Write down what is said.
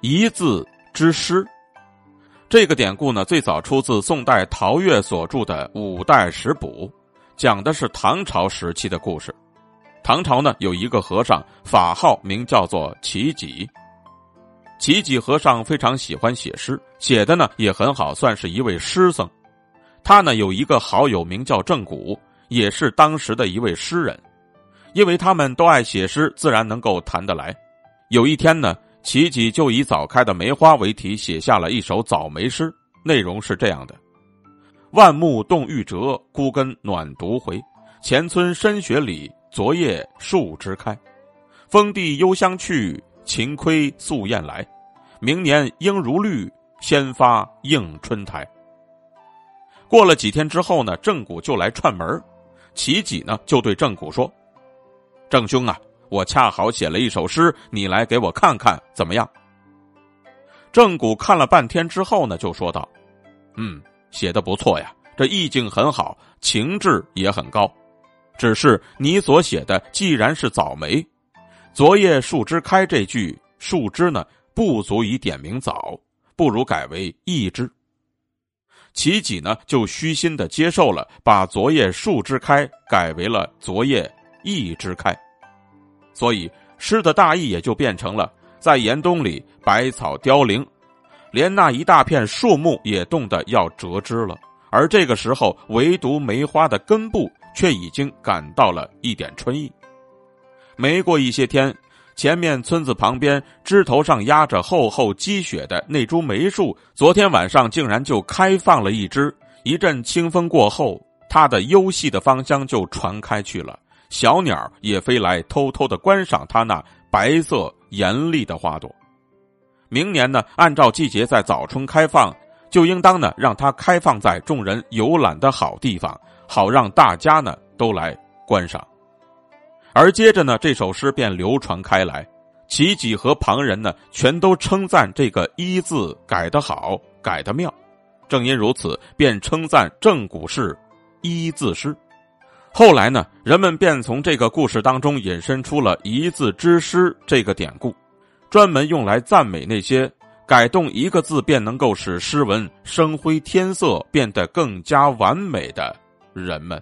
一字之诗。这个典故呢，最早出自宋代陶岳所著的《五代十补》，讲的是唐朝时期的故事。唐朝呢，有一个和尚，法号名叫做齐己。齐己和尚非常喜欢写诗，写的呢也很好，算是一位诗僧。他呢有一个好友名叫郑谷，也是当时的一位诗人。因为他们都爱写诗，自然能够谈得来。有一天呢。齐己就以早开的梅花为题，写下了一首早梅诗，内容是这样的：万木动玉折，孤根暖独回。前村深雪里，昨夜树枝开。风地幽香去，晴窥素燕来。明年应如绿，先发映春台。过了几天之后呢，郑谷就来串门齐己呢就对郑谷说：“郑兄啊。”我恰好写了一首诗，你来给我看看怎么样？郑谷看了半天之后呢，就说道：“嗯，写的不错呀，这意境很好，情致也很高。只是你所写的既然是早梅，昨夜树枝开这句树枝呢，不足以点明早，不如改为一枝。”齐己呢就虚心的接受了，把昨夜树枝开改为了昨夜一枝开。所以诗的大意也就变成了，在严冬里，百草凋零，连那一大片树木也冻得要折枝了。而这个时候，唯独梅花的根部却已经感到了一点春意。没过一些天，前面村子旁边枝头上压着厚厚积雪的那株梅树，昨天晚上竟然就开放了一枝。一阵清风过后，它的幽细的芳香就传开去了。小鸟也飞来，偷偷的观赏它那白色艳丽的花朵。明年呢，按照季节在早春开放，就应当呢让它开放在众人游览的好地方，好让大家呢都来观赏。而接着呢，这首诗便流传开来，齐己和旁人呢全都称赞这个“一”字改得好，改得妙。正因如此，便称赞正古是“一”字诗。后来呢，人们便从这个故事当中引申出了一字之师这个典故，专门用来赞美那些改动一个字便能够使诗文生辉天色、变得更加完美的人们。